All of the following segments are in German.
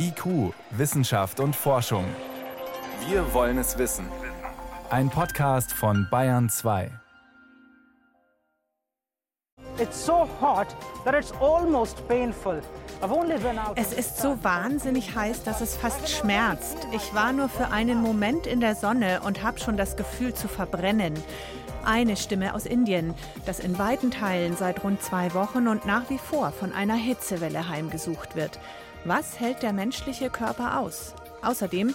IQ, Wissenschaft und Forschung. Wir wollen es wissen. Ein Podcast von Bayern 2. It's so hot that it's almost painful. Es ist so wahnsinnig heiß, dass es fast schmerzt. Ich war nur für einen Moment in der Sonne und habe schon das Gefühl zu verbrennen. Eine Stimme aus Indien, das in weiten Teilen seit rund zwei Wochen und nach wie vor von einer Hitzewelle heimgesucht wird. Was hält der menschliche Körper aus? Außerdem,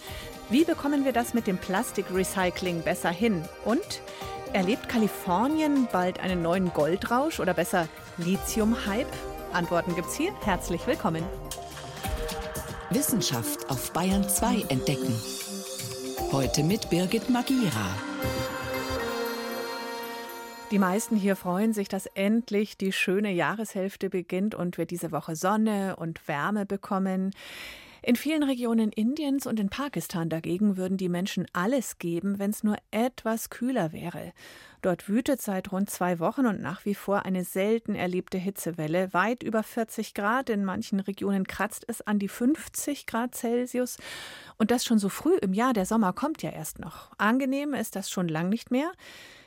wie bekommen wir das mit dem Plastikrecycling besser hin? Und erlebt Kalifornien bald einen neuen Goldrausch oder besser Lithium-Hype? Antworten gibt's hier. Herzlich willkommen. Wissenschaft auf Bayern 2 entdecken. Heute mit Birgit Magira. Die meisten hier freuen sich, dass endlich die schöne Jahreshälfte beginnt und wir diese Woche Sonne und Wärme bekommen. In vielen Regionen Indiens und in Pakistan dagegen würden die Menschen alles geben, wenn es nur etwas kühler wäre. Dort wütet seit rund zwei Wochen und nach wie vor eine selten erlebte Hitzewelle. Weit über 40 Grad. In manchen Regionen kratzt es an die 50 Grad Celsius. Und das schon so früh im Jahr. Der Sommer kommt ja erst noch. Angenehm ist das schon lang nicht mehr.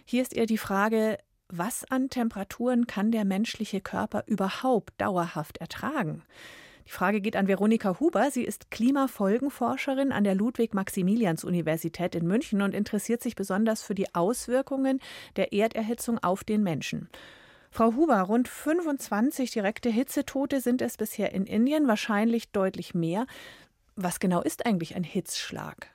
Hier ist eher die Frage, was an Temperaturen kann der menschliche Körper überhaupt dauerhaft ertragen? Die Frage geht an Veronika Huber. Sie ist Klimafolgenforscherin an der Ludwig-Maximilians-Universität in München und interessiert sich besonders für die Auswirkungen der Erderhitzung auf den Menschen. Frau Huber, rund 25 direkte Hitzetote sind es bisher in Indien, wahrscheinlich deutlich mehr. Was genau ist eigentlich ein Hitzschlag?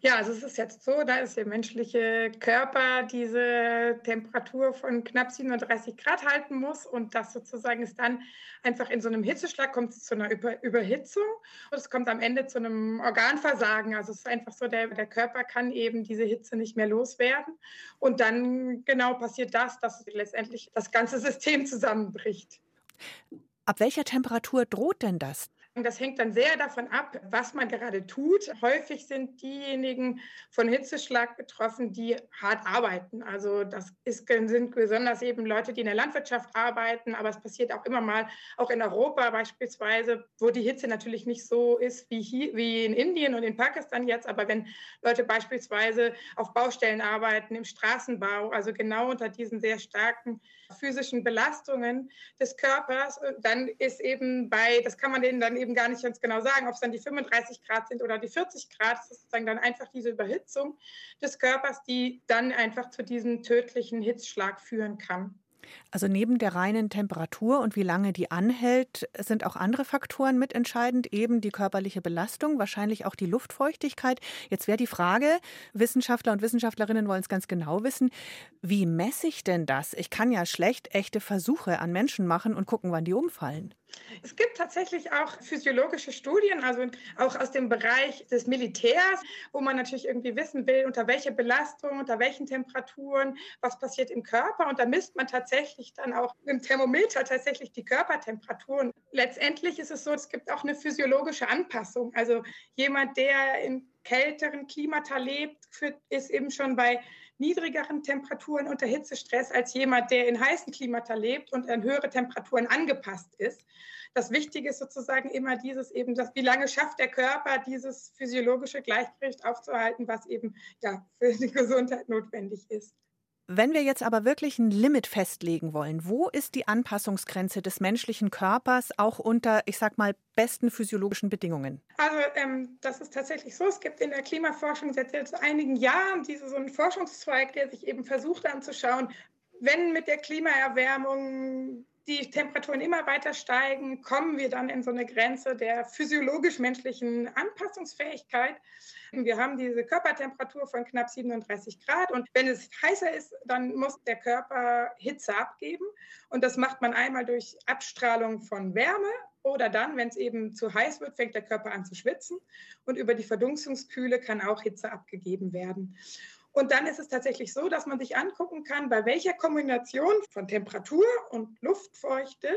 Ja, also es ist jetzt so, da ist der menschliche Körper diese Temperatur von knapp 37 Grad halten muss und das sozusagen ist dann einfach in so einem Hitzeschlag kommt es zu einer Über Überhitzung und es kommt am Ende zu einem Organversagen. Also es ist einfach so, der, der Körper kann eben diese Hitze nicht mehr loswerden und dann genau passiert das, dass letztendlich das ganze System zusammenbricht. Ab welcher Temperatur droht denn das? Das hängt dann sehr davon ab, was man gerade tut. Häufig sind diejenigen von Hitzeschlag betroffen, die hart arbeiten. Also das ist, sind besonders eben Leute, die in der Landwirtschaft arbeiten, aber es passiert auch immer mal, auch in Europa beispielsweise, wo die Hitze natürlich nicht so ist wie, hier, wie in Indien und in Pakistan jetzt, aber wenn Leute beispielsweise auf Baustellen arbeiten, im Straßenbau, also genau unter diesen sehr starken physischen Belastungen des Körpers, dann ist eben bei, das kann man denen dann eben gar nicht ganz genau sagen, ob es dann die 35 Grad sind oder die 40 Grad. Das ist sozusagen dann einfach diese Überhitzung des Körpers, die dann einfach zu diesem tödlichen Hitzschlag führen kann. Also neben der reinen Temperatur und wie lange die anhält, sind auch andere Faktoren mitentscheidend, eben die körperliche Belastung, wahrscheinlich auch die Luftfeuchtigkeit. Jetzt wäre die Frage, Wissenschaftler und Wissenschaftlerinnen wollen es ganz genau wissen, wie messe ich denn das? Ich kann ja schlecht echte Versuche an Menschen machen und gucken, wann die umfallen. Es gibt tatsächlich auch physiologische Studien, also auch aus dem Bereich des Militärs, wo man natürlich irgendwie wissen will, unter welcher Belastung, unter welchen Temperaturen, was passiert im Körper. Und da misst man tatsächlich dann auch im Thermometer tatsächlich die Körpertemperaturen. Letztendlich ist es so, es gibt auch eine physiologische Anpassung. Also jemand, der in kälteren Klimata lebt, ist eben schon bei niedrigeren Temperaturen unter Hitzestress als jemand, der in heißen Klimata lebt und an höhere Temperaturen angepasst ist. Das Wichtige ist sozusagen immer dieses eben, dass, wie lange schafft der Körper, dieses physiologische Gleichgewicht aufzuhalten, was eben ja, für die Gesundheit notwendig ist. Wenn wir jetzt aber wirklich ein Limit festlegen wollen, wo ist die Anpassungsgrenze des menschlichen Körpers auch unter, ich sag mal, besten physiologischen Bedingungen? Also ähm, das ist tatsächlich so. Es gibt in der Klimaforschung seit jetzt einigen Jahren diese, so einen Forschungszweig, der sich eben versucht anzuschauen, wenn mit der Klimaerwärmung die Temperaturen immer weiter steigen, kommen wir dann in so eine Grenze der physiologisch-menschlichen Anpassungsfähigkeit. Wir haben diese Körpertemperatur von knapp 37 Grad und wenn es heißer ist, dann muss der Körper Hitze abgeben und das macht man einmal durch Abstrahlung von Wärme oder dann, wenn es eben zu heiß wird, fängt der Körper an zu schwitzen und über die Verdunstungskühle kann auch Hitze abgegeben werden. Und dann ist es tatsächlich so, dass man sich angucken kann, bei welcher Kombination von Temperatur und Luftfeuchte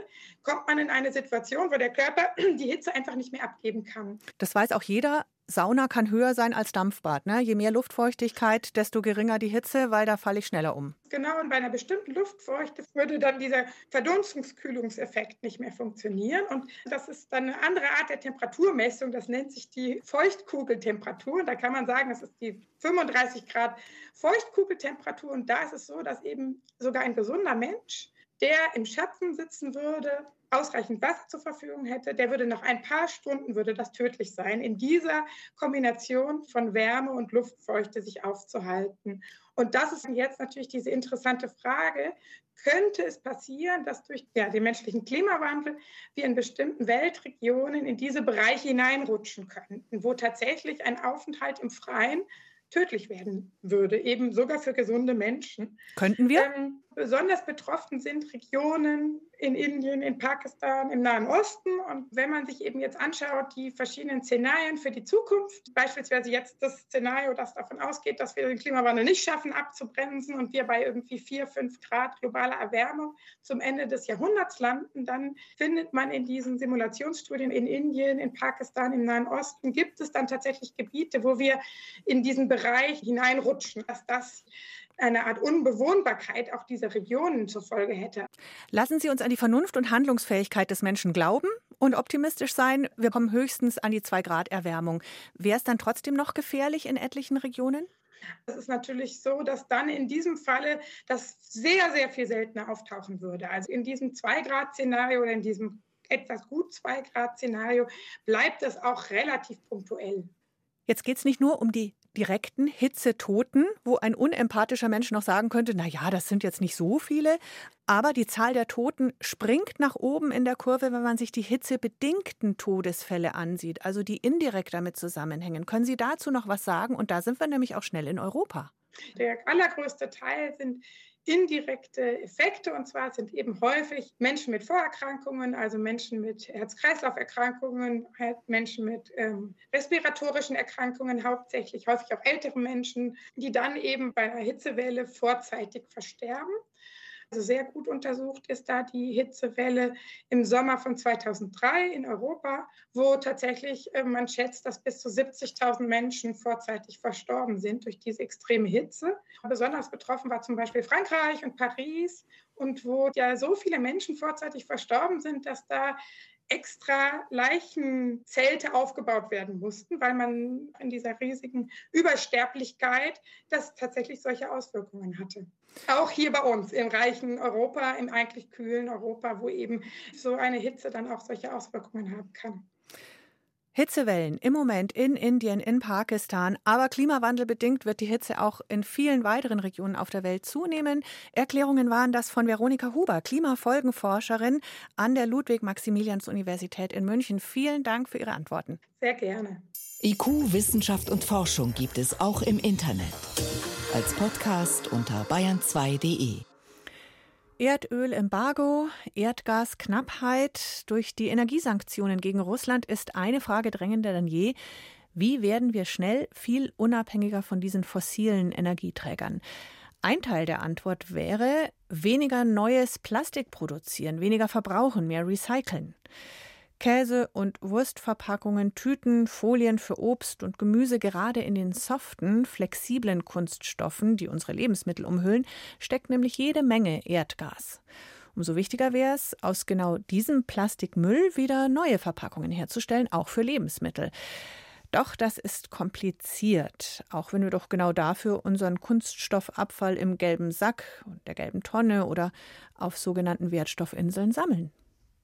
kommt man in eine Situation, wo der Körper die Hitze einfach nicht mehr abgeben kann. Das weiß auch jeder. Sauna kann höher sein als Dampfbad. Ne? Je mehr Luftfeuchtigkeit, desto geringer die Hitze, weil da falle ich schneller um. Genau, und bei einer bestimmten Luftfeuchte würde dann dieser Verdunstungskühlungseffekt nicht mehr funktionieren. Und das ist dann eine andere Art der Temperaturmessung. Das nennt sich die Feuchtkugeltemperatur. Da kann man sagen, das ist die 35 Grad Feuchtkugeltemperatur. Und da ist es so, dass eben sogar ein gesunder Mensch der im Schatten sitzen würde, ausreichend Wasser zur Verfügung hätte, der würde nach ein paar Stunden, würde das tödlich sein, in dieser Kombination von Wärme und Luftfeuchte sich aufzuhalten. Und das ist jetzt natürlich diese interessante Frage, könnte es passieren, dass durch ja, den menschlichen Klimawandel wir in bestimmten Weltregionen in diese Bereiche hineinrutschen könnten, wo tatsächlich ein Aufenthalt im Freien tödlich werden würde, eben sogar für gesunde Menschen. Könnten wir? Ähm, besonders betroffen sind Regionen in Indien, in Pakistan, im Nahen Osten. Und wenn man sich eben jetzt anschaut, die verschiedenen Szenarien für die Zukunft, beispielsweise jetzt das Szenario, das davon ausgeht, dass wir den Klimawandel nicht schaffen abzubremsen und wir bei irgendwie vier, fünf Grad globaler Erwärmung zum Ende des Jahrhunderts landen, dann findet man in diesen Simulationsstudien in Indien, in Pakistan, im Nahen Osten, gibt es dann tatsächlich Gebiete, wo wir in diesen Bereich hineinrutschen, dass das eine Art Unbewohnbarkeit auch dieser Regionen zur Folge hätte. Lassen Sie uns an die Vernunft und Handlungsfähigkeit des Menschen glauben und optimistisch sein. Wir kommen höchstens an die 2 Grad Erwärmung. Wäre es dann trotzdem noch gefährlich in etlichen Regionen? Es ist natürlich so, dass dann in diesem Falle das sehr, sehr viel seltener auftauchen würde. Also in diesem 2-Grad-Szenario oder in diesem etwas gut 2-Grad-Szenario bleibt es auch relativ punktuell. Jetzt geht es nicht nur um die direkten Hitzetoten, wo ein unempathischer Mensch noch sagen könnte, na ja, das sind jetzt nicht so viele, aber die Zahl der Toten springt nach oben in der Kurve, wenn man sich die hitzebedingten Todesfälle ansieht, also die indirekt damit zusammenhängen. Können Sie dazu noch was sagen? Und da sind wir nämlich auch schnell in Europa. Der allergrößte Teil sind indirekte Effekte. Und zwar sind eben häufig Menschen mit Vorerkrankungen, also Menschen mit Herz-Kreislauf-Erkrankungen, halt Menschen mit ähm, respiratorischen Erkrankungen, hauptsächlich häufig auch ältere Menschen, die dann eben bei einer Hitzewelle vorzeitig versterben. Also sehr gut untersucht ist da die Hitzewelle im Sommer von 2003 in Europa, wo tatsächlich äh, man schätzt, dass bis zu 70.000 Menschen vorzeitig verstorben sind durch diese extreme Hitze. Besonders betroffen war zum Beispiel Frankreich und Paris und wo ja so viele Menschen vorzeitig verstorben sind, dass da extra Leichenzelte aufgebaut werden mussten, weil man in dieser riesigen Übersterblichkeit das tatsächlich solche Auswirkungen hatte. Auch hier bei uns im reichen Europa, im eigentlich kühlen Europa, wo eben so eine Hitze dann auch solche Auswirkungen haben kann. Hitzewellen im Moment in Indien, in Pakistan, aber klimawandelbedingt wird die Hitze auch in vielen weiteren Regionen auf der Welt zunehmen. Erklärungen waren das von Veronika Huber, Klimafolgenforscherin an der Ludwig-Maximilians-Universität in München. Vielen Dank für Ihre Antworten. Sehr gerne. IQ, Wissenschaft und Forschung gibt es auch im Internet. Als Podcast unter bayern2.de. Erdölembargo, Erdgasknappheit durch die Energiesanktionen gegen Russland ist eine Frage drängender denn je. Wie werden wir schnell viel unabhängiger von diesen fossilen Energieträgern? Ein Teil der Antwort wäre weniger neues Plastik produzieren, weniger verbrauchen, mehr recyceln. Käse- und Wurstverpackungen, Tüten, Folien für Obst und Gemüse, gerade in den soften, flexiblen Kunststoffen, die unsere Lebensmittel umhüllen, steckt nämlich jede Menge Erdgas. Umso wichtiger wäre es, aus genau diesem Plastikmüll wieder neue Verpackungen herzustellen, auch für Lebensmittel. Doch das ist kompliziert, auch wenn wir doch genau dafür unseren Kunststoffabfall im gelben Sack und der gelben Tonne oder auf sogenannten Wertstoffinseln sammeln.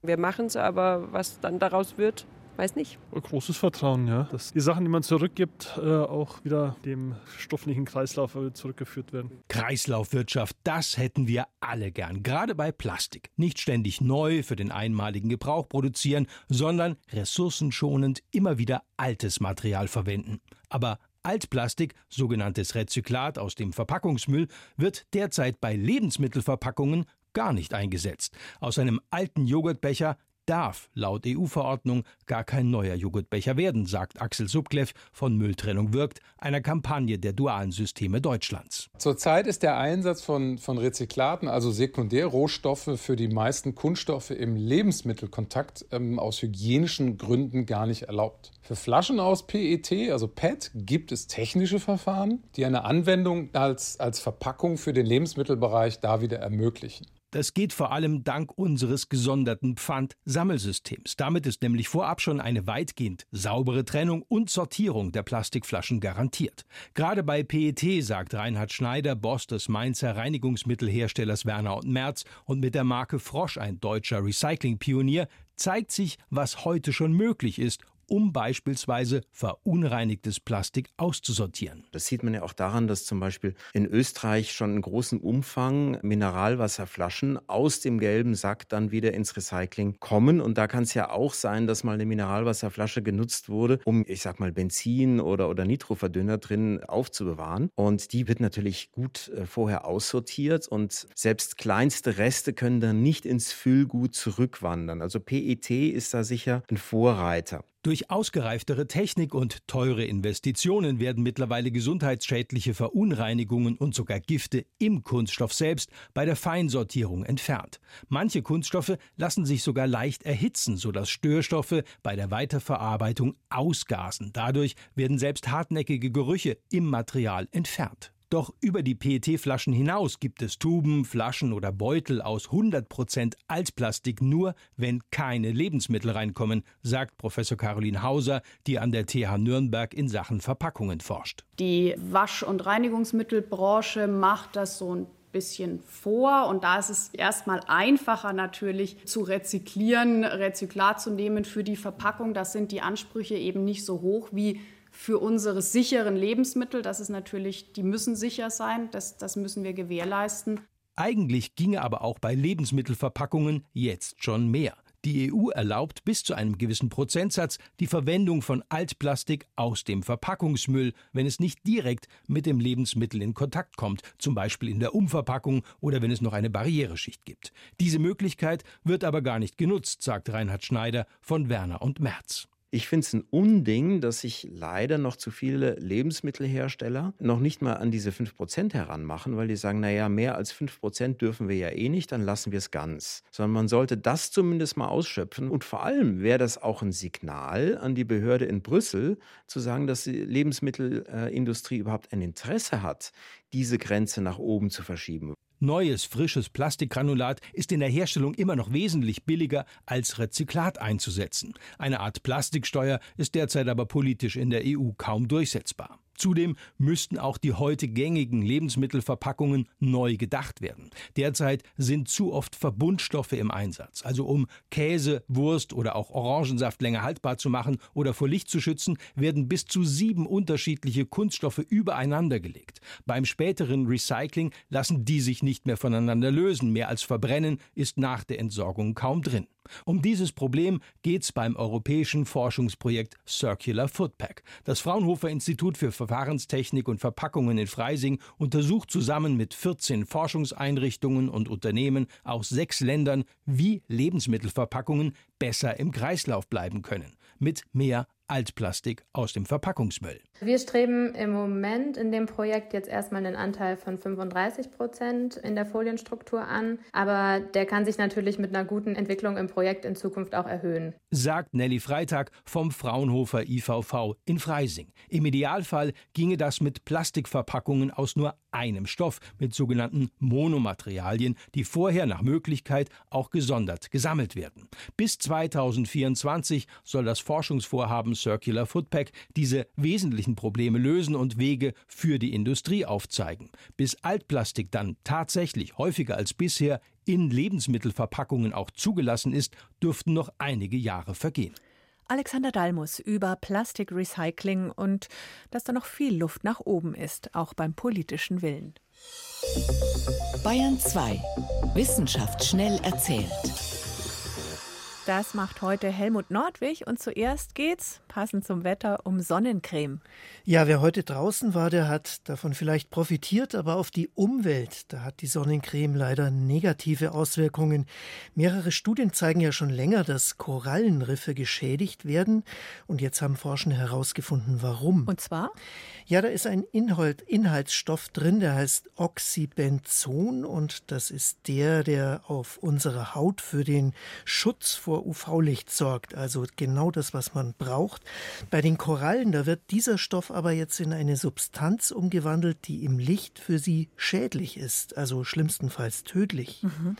Wir machen es, aber was dann daraus wird, weiß nicht. Großes Vertrauen, ja, dass die Sachen, die man zurückgibt, äh, auch wieder dem stofflichen Kreislauf zurückgeführt werden. Kreislaufwirtschaft, das hätten wir alle gern, gerade bei Plastik. Nicht ständig neu für den einmaligen Gebrauch produzieren, sondern ressourcenschonend immer wieder altes Material verwenden. Aber Altplastik, sogenanntes Rezyklat aus dem Verpackungsmüll, wird derzeit bei Lebensmittelverpackungen gar nicht eingesetzt. Aus einem alten Joghurtbecher darf laut EU-Verordnung gar kein neuer Joghurtbecher werden, sagt Axel Subkleff von Mülltrennung wirkt, einer Kampagne der dualen Systeme Deutschlands. Zurzeit ist der Einsatz von, von Rezyklaten, also Sekundärrohstoffe für die meisten Kunststoffe im Lebensmittelkontakt ähm, aus hygienischen Gründen gar nicht erlaubt. Für Flaschen aus PET, also PET, gibt es technische Verfahren, die eine Anwendung als, als Verpackung für den Lebensmittelbereich da wieder ermöglichen. Das geht vor allem dank unseres gesonderten Pfand-Sammelsystems. Damit ist nämlich vorab schon eine weitgehend saubere Trennung und Sortierung der Plastikflaschen garantiert. Gerade bei PET, sagt Reinhard Schneider, Boss des Mainzer Reinigungsmittelherstellers Werner und Merz und mit der Marke Frosch ein deutscher Recycling-Pionier, zeigt sich, was heute schon möglich ist um beispielsweise verunreinigtes Plastik auszusortieren. Das sieht man ja auch daran, dass zum Beispiel in Österreich schon in großem Umfang Mineralwasserflaschen aus dem gelben Sack dann wieder ins Recycling kommen. Und da kann es ja auch sein, dass mal eine Mineralwasserflasche genutzt wurde, um, ich sag mal, Benzin oder, oder Nitroverdünner drin aufzubewahren. Und die wird natürlich gut äh, vorher aussortiert und selbst kleinste Reste können dann nicht ins Füllgut zurückwandern. Also PET ist da sicher ein Vorreiter. Durch ausgereiftere Technik und teure Investitionen werden mittlerweile gesundheitsschädliche Verunreinigungen und sogar Gifte im Kunststoff selbst bei der Feinsortierung entfernt. Manche Kunststoffe lassen sich sogar leicht erhitzen, sodass Störstoffe bei der Weiterverarbeitung ausgasen. Dadurch werden selbst hartnäckige Gerüche im Material entfernt. Doch über die PET-Flaschen hinaus gibt es Tuben, Flaschen oder Beutel aus 100% Altplastik nur, wenn keine Lebensmittel reinkommen, sagt Professor Caroline Hauser, die an der TH Nürnberg in Sachen Verpackungen forscht. Die Wasch- und Reinigungsmittelbranche macht das so ein bisschen vor. Und da ist es erstmal einfacher natürlich zu rezyklieren, Rezyklat zu nehmen für die Verpackung. Das sind die Ansprüche eben nicht so hoch wie für unsere sicheren Lebensmittel. Das ist natürlich, die müssen sicher sein, das, das müssen wir gewährleisten. Eigentlich ginge aber auch bei Lebensmittelverpackungen jetzt schon mehr. Die EU erlaubt bis zu einem gewissen Prozentsatz die Verwendung von Altplastik aus dem Verpackungsmüll, wenn es nicht direkt mit dem Lebensmittel in Kontakt kommt, zum Beispiel in der Umverpackung oder wenn es noch eine Barriereschicht gibt. Diese Möglichkeit wird aber gar nicht genutzt, sagt Reinhard Schneider von Werner und Merz. Ich finde es ein Unding, dass sich leider noch zu viele Lebensmittelhersteller noch nicht mal an diese 5% heranmachen, weil die sagen, naja, mehr als 5% dürfen wir ja eh nicht, dann lassen wir es ganz. Sondern man sollte das zumindest mal ausschöpfen. Und vor allem wäre das auch ein Signal an die Behörde in Brüssel, zu sagen, dass die Lebensmittelindustrie überhaupt ein Interesse hat, diese Grenze nach oben zu verschieben. Neues, frisches Plastikgranulat ist in der Herstellung immer noch wesentlich billiger als Rezyklat einzusetzen. Eine Art Plastiksteuer ist derzeit aber politisch in der EU kaum durchsetzbar. Zudem müssten auch die heute gängigen Lebensmittelverpackungen neu gedacht werden. Derzeit sind zu oft Verbundstoffe im Einsatz. Also um Käse, Wurst oder auch Orangensaft länger haltbar zu machen oder vor Licht zu schützen, werden bis zu sieben unterschiedliche Kunststoffe übereinander gelegt. Beim späteren Recycling lassen die sich nicht mehr voneinander lösen. Mehr als verbrennen ist nach der Entsorgung kaum drin. Um dieses Problem geht es beim europäischen Forschungsprojekt Circular Foodpack. Das Fraunhofer Institut für Verfahrenstechnik und Verpackungen in Freising untersucht zusammen mit 14 Forschungseinrichtungen und Unternehmen aus sechs Ländern, wie Lebensmittelverpackungen besser im Kreislauf bleiben können. Mit mehr Altplastik aus dem Verpackungsmüll. Wir streben im Moment in dem Projekt jetzt erstmal einen Anteil von 35 Prozent in der Folienstruktur an, aber der kann sich natürlich mit einer guten Entwicklung im Projekt in Zukunft auch erhöhen. Sagt Nelly Freitag vom Fraunhofer IVV in Freising. Im Idealfall ginge das mit Plastikverpackungen aus nur einem Stoff mit sogenannten Monomaterialien, die vorher nach Möglichkeit auch gesondert gesammelt werden. Bis 2024 soll das Forschungsvorhaben Circular Foodpack diese wesentlichen Probleme lösen und Wege für die Industrie aufzeigen. Bis Altplastik dann tatsächlich häufiger als bisher in Lebensmittelverpackungen auch zugelassen ist, dürften noch einige Jahre vergehen. Alexander Dalmus über Plastikrecycling und dass da noch viel Luft nach oben ist, auch beim politischen Willen. Bayern 2. Wissenschaft schnell erzählt. Das macht heute Helmut Nordwig und zuerst geht's, passend zum Wetter, um Sonnencreme. Ja, wer heute draußen war, der hat davon vielleicht profitiert, aber auf die Umwelt, da hat die Sonnencreme leider negative Auswirkungen. Mehrere Studien zeigen ja schon länger, dass Korallenriffe geschädigt werden und jetzt haben Forschende herausgefunden, warum. Und zwar? Ja, da ist ein Inhalt, Inhaltsstoff drin, der heißt Oxybenzon und das ist der, der auf unserer Haut für den Schutz vor UV-Licht sorgt, also genau das, was man braucht. Bei den Korallen, da wird dieser Stoff aber jetzt in eine Substanz umgewandelt, die im Licht für sie schädlich ist, also schlimmstenfalls tödlich. Mhm.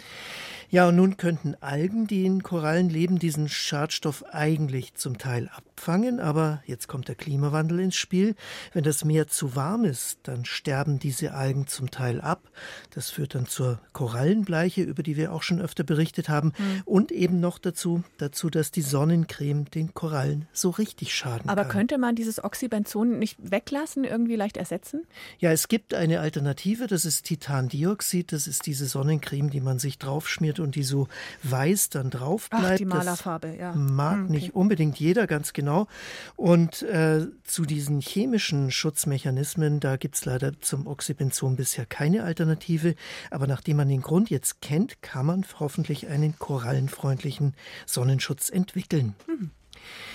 Ja, und nun könnten Algen, die in Korallen leben, diesen Schadstoff eigentlich zum Teil abfangen, aber jetzt kommt der Klimawandel ins Spiel. Wenn das Meer zu warm ist, dann sterben diese Algen zum Teil ab. Das führt dann zur Korallenbleiche, über die wir auch schon öfter berichtet haben, mhm. und eben noch dazu, dazu, dass die Sonnencreme den Korallen so richtig schaden aber kann. Aber könnte man dieses Oxybenzon nicht weglassen, irgendwie leicht ersetzen? Ja, es gibt eine Alternative, das ist Titandioxid, das ist diese Sonnencreme, die man sich draufschmiert und die so weiß dann drauf bleibt. Ach, die Malerfarbe, ja. Mag hm, okay. nicht unbedingt jeder, ganz genau. Und äh, zu diesen chemischen Schutzmechanismen, da gibt es leider zum Oxybenzon bisher keine Alternative. Aber nachdem man den Grund jetzt kennt, kann man hoffentlich einen korallenfreundlichen Sonnenschutz entwickeln. Hm.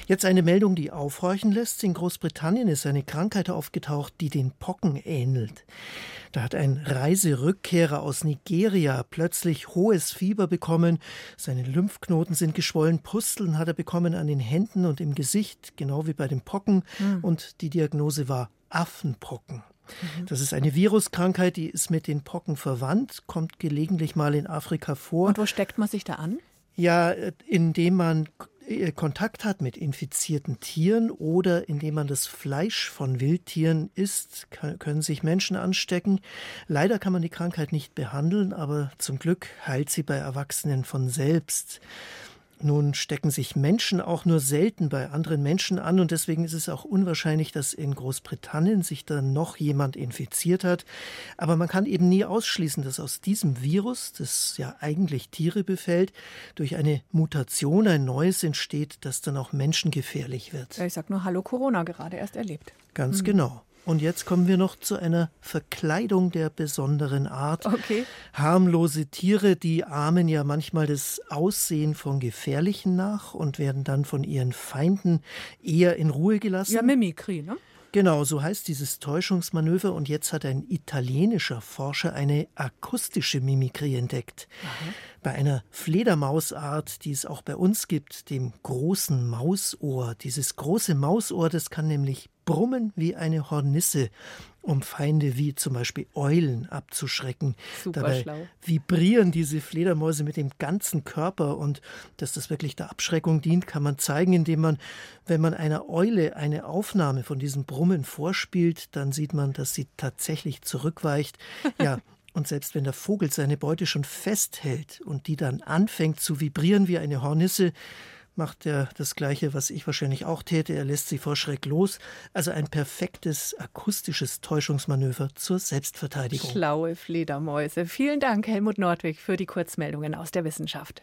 Jetzt eine Meldung, die aufhorchen lässt. In Großbritannien ist eine Krankheit aufgetaucht, die den Pocken ähnelt. Da hat ein Reiserückkehrer aus Nigeria plötzlich hohes Fieber bekommen. Seine Lymphknoten sind geschwollen, Pusteln hat er bekommen an den Händen und im Gesicht, genau wie bei den Pocken. Mhm. Und die Diagnose war Affenpocken. Mhm. Das ist eine Viruskrankheit, die ist mit den Pocken verwandt, kommt gelegentlich mal in Afrika vor. Und wo steckt man sich da an? Ja, indem man äh, Kontakt hat mit infizierten Tieren oder indem man das Fleisch von Wildtieren isst, können sich Menschen anstecken. Leider kann man die Krankheit nicht behandeln, aber zum Glück heilt sie bei Erwachsenen von selbst. Nun stecken sich Menschen auch nur selten bei anderen Menschen an und deswegen ist es auch unwahrscheinlich, dass in Großbritannien sich da noch jemand infiziert hat. Aber man kann eben nie ausschließen, dass aus diesem Virus, das ja eigentlich Tiere befällt, durch eine Mutation ein neues entsteht, das dann auch menschengefährlich wird. Ja, ich sag nur Hallo Corona gerade erst erlebt. Ganz mhm. genau. Und jetzt kommen wir noch zu einer Verkleidung der besonderen Art. Okay. Harmlose Tiere, die ahmen ja manchmal das Aussehen von Gefährlichen nach und werden dann von ihren Feinden eher in Ruhe gelassen. Ja, Mimikry, ne? Genau, so heißt dieses Täuschungsmanöver und jetzt hat ein italienischer Forscher eine akustische Mimikrie entdeckt. Aha. Bei einer Fledermausart, die es auch bei uns gibt, dem großen Mausohr. Dieses große Mausohr, das kann nämlich brummen wie eine Hornisse, um Feinde wie zum Beispiel Eulen abzuschrecken. Super Dabei schlau. vibrieren diese Fledermäuse mit dem ganzen Körper und dass das wirklich der Abschreckung dient, kann man zeigen, indem man, wenn man einer Eule eine Aufnahme von diesem Brummen vorspielt, dann sieht man, dass sie tatsächlich zurückweicht. Ja, und selbst wenn der Vogel seine Beute schon festhält und die dann anfängt zu vibrieren wie eine Hornisse, macht er das Gleiche, was ich wahrscheinlich auch täte. Er lässt sie vor Schreck los. Also ein perfektes akustisches Täuschungsmanöver zur Selbstverteidigung. Schlaue Fledermäuse. Vielen Dank, Helmut Nordwig, für die Kurzmeldungen aus der Wissenschaft.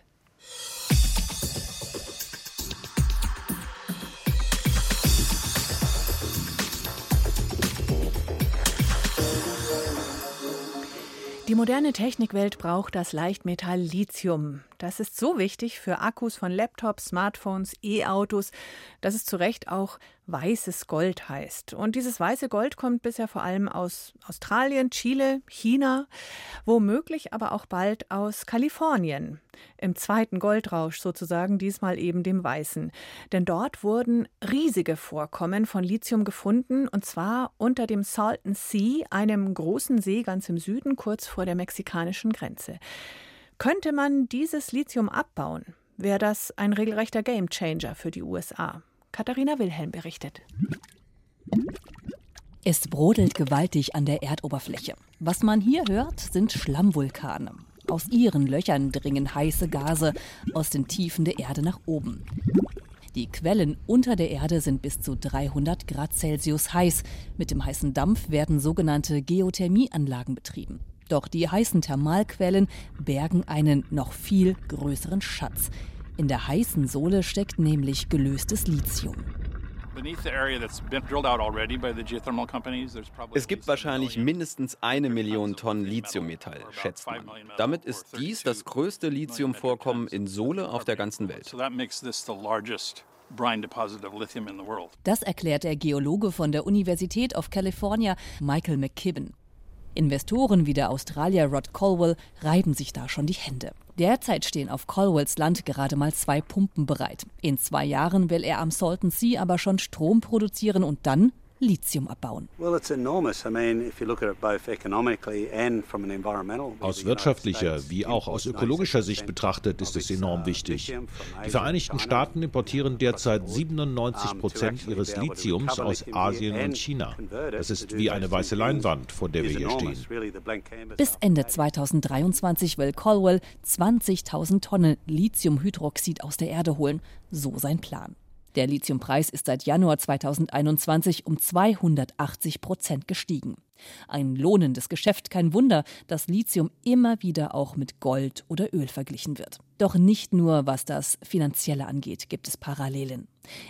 Die moderne Technikwelt braucht das Leichtmetall Lithium. Das ist so wichtig für Akkus von Laptops, Smartphones, E-Autos, dass es zu Recht auch weißes Gold heißt. Und dieses weiße Gold kommt bisher vor allem aus Australien, Chile, China, womöglich aber auch bald aus Kalifornien. Im zweiten Goldrausch sozusagen, diesmal eben dem weißen. Denn dort wurden riesige Vorkommen von Lithium gefunden, und zwar unter dem Salton Sea, einem großen See ganz im Süden, kurz vor der mexikanischen Grenze. Könnte man dieses Lithium abbauen, wäre das ein regelrechter Gamechanger für die USA. Katharina Wilhelm berichtet. Es brodelt gewaltig an der Erdoberfläche. Was man hier hört, sind Schlammvulkane. Aus ihren Löchern dringen heiße Gase aus den Tiefen der Erde nach oben. Die Quellen unter der Erde sind bis zu 300 Grad Celsius heiß. Mit dem heißen Dampf werden sogenannte Geothermieanlagen betrieben. Doch die heißen Thermalquellen bergen einen noch viel größeren Schatz. In der heißen Sohle steckt nämlich gelöstes Lithium. Es gibt wahrscheinlich mindestens eine Million Tonnen Lithiummetall, schätzt man. Damit ist dies das größte Lithiumvorkommen in Sohle auf der ganzen Welt. Das erklärt der Geologe von der Universität of California, Michael McKibben. Investoren wie der Australier Rod Colwell reiben sich da schon die Hände. Derzeit stehen auf Colwells Land gerade mal zwei Pumpen bereit. In zwei Jahren will er am Salton Sea aber schon Strom produzieren und dann Lithium abbauen. Aus wirtschaftlicher wie auch aus ökologischer Sicht betrachtet ist es enorm wichtig. Die Vereinigten Staaten importieren derzeit 97 Prozent ihres Lithiums aus Asien und China. Das ist wie eine weiße Leinwand, vor der wir hier stehen. Bis Ende 2023 will Colwell 20.000 Tonnen Lithiumhydroxid aus der Erde holen. So sein Plan. Der Lithiumpreis ist seit Januar 2021 um 280 Prozent gestiegen. Ein lohnendes Geschäft, kein Wunder, dass Lithium immer wieder auch mit Gold oder Öl verglichen wird. Doch nicht nur was das Finanzielle angeht, gibt es Parallelen.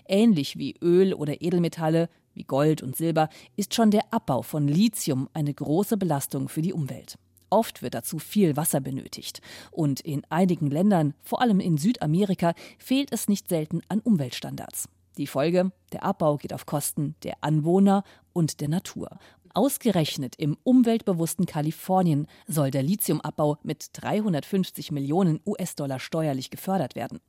Ähnlich wie Öl oder Edelmetalle, wie Gold und Silber, ist schon der Abbau von Lithium eine große Belastung für die Umwelt. Oft wird dazu viel Wasser benötigt. Und in einigen Ländern, vor allem in Südamerika, fehlt es nicht selten an Umweltstandards. Die Folge, der Abbau geht auf Kosten der Anwohner und der Natur. Ausgerechnet im umweltbewussten Kalifornien soll der Lithiumabbau mit 350 Millionen US-Dollar steuerlich gefördert werden.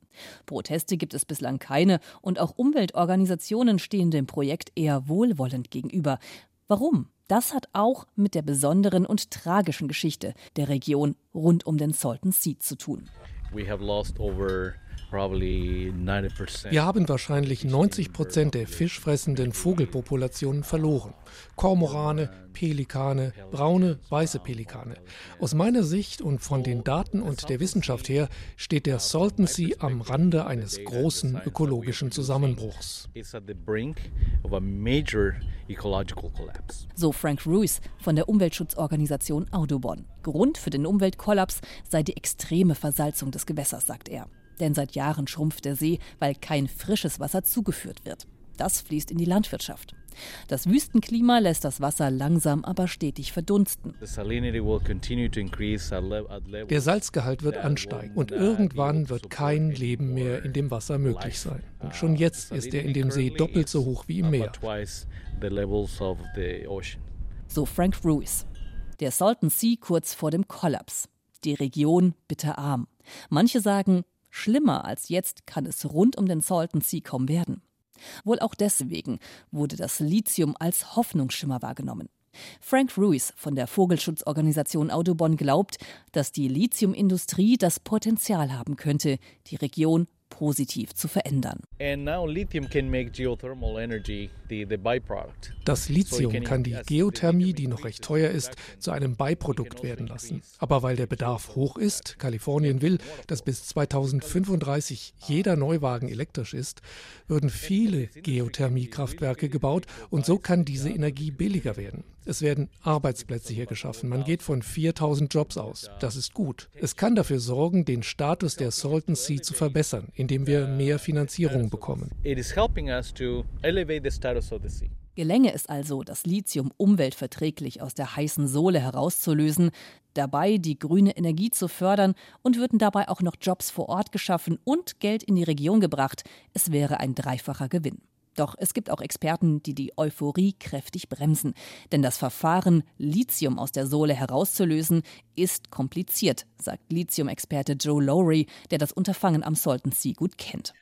Proteste gibt es bislang keine und auch Umweltorganisationen stehen dem Projekt eher wohlwollend gegenüber. Warum? Das hat auch mit der besonderen und tragischen Geschichte der Region rund um den Salton Sea zu tun. We have lost over wir haben wahrscheinlich 90 Prozent der fischfressenden Vogelpopulationen verloren. Kormorane, Pelikane, braune, weiße Pelikane. Aus meiner Sicht und von den Daten und der Wissenschaft her steht der Salton Sea am Rande eines großen ökologischen Zusammenbruchs. So Frank Ruiz von der Umweltschutzorganisation Audubon. Grund für den Umweltkollaps sei die extreme Versalzung des Gewässers, sagt er. Denn seit Jahren schrumpft der See, weil kein frisches Wasser zugeführt wird. Das fließt in die Landwirtschaft. Das Wüstenklima lässt das Wasser langsam aber stetig verdunsten. Der Salzgehalt wird ansteigen und irgendwann wird kein Leben mehr in dem Wasser möglich sein. Und schon jetzt ist er in dem See doppelt so hoch wie im Meer. So Frank Ruiz. Der Salton Sea kurz vor dem Kollaps. Die Region bitterarm. Manche sagen, Schlimmer als jetzt kann es rund um den Salton Sea kaum werden. Wohl auch deswegen wurde das Lithium als Hoffnungsschimmer wahrgenommen. Frank Ruiz von der Vogelschutzorganisation Audubon glaubt, dass die Lithiumindustrie das Potenzial haben könnte, die Region positiv zu verändern. Das Lithium kann die Geothermie, die noch recht teuer ist, zu einem Beiprodukt werden lassen. Aber weil der Bedarf hoch ist, Kalifornien will, dass bis 2035 jeder Neuwagen elektrisch ist, würden viele Geothermiekraftwerke gebaut und so kann diese Energie billiger werden. Es werden Arbeitsplätze hier geschaffen. Man geht von 4000 Jobs aus. Das ist gut. Es kann dafür sorgen, den Status der Salton Sea zu verbessern, indem wir mehr Finanzierung bekommen. Gelänge es also, das Lithium umweltverträglich aus der heißen Sohle herauszulösen, dabei die grüne Energie zu fördern und würden dabei auch noch Jobs vor Ort geschaffen und Geld in die Region gebracht, es wäre ein dreifacher Gewinn. Doch es gibt auch Experten, die die Euphorie kräftig bremsen. Denn das Verfahren, Lithium aus der Sohle herauszulösen, ist kompliziert, sagt Lithium-Experte Joe Lowry, der das Unterfangen am Salton Sea gut kennt.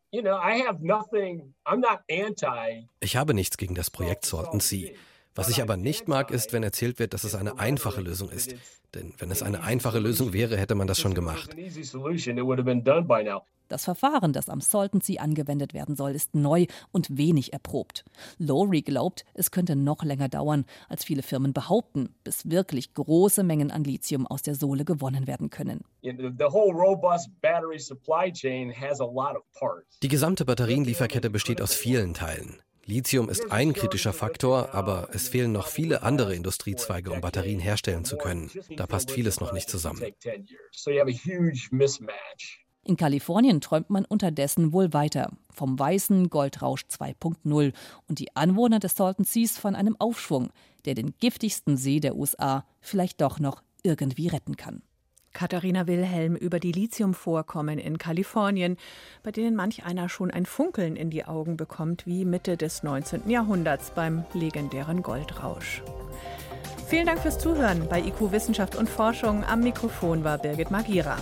Ich habe nichts gegen das Projekt Salton Sea. Was ich aber nicht mag, ist, wenn erzählt wird, dass es eine einfache Lösung ist. Denn wenn es eine einfache Lösung wäre, hätte man das schon gemacht. Das Verfahren, das am Salton Sea angewendet werden soll, ist neu und wenig erprobt. Lowry glaubt, es könnte noch länger dauern, als viele Firmen behaupten, bis wirklich große Mengen an Lithium aus der Sohle gewonnen werden können. Die gesamte Batterienlieferkette besteht aus vielen Teilen. Lithium ist ein kritischer Faktor, aber es fehlen noch viele andere Industriezweige, um Batterien herstellen zu können. Da passt vieles noch nicht zusammen. In Kalifornien träumt man unterdessen wohl weiter vom weißen Goldrausch 2.0 und die Anwohner des Salton Seas von einem Aufschwung, der den giftigsten See der USA vielleicht doch noch irgendwie retten kann. Katharina Wilhelm über die Lithiumvorkommen in Kalifornien, bei denen manch einer schon ein Funkeln in die Augen bekommt, wie Mitte des 19. Jahrhunderts beim legendären Goldrausch. Vielen Dank fürs Zuhören bei IQ Wissenschaft und Forschung. Am Mikrofon war Birgit Magira.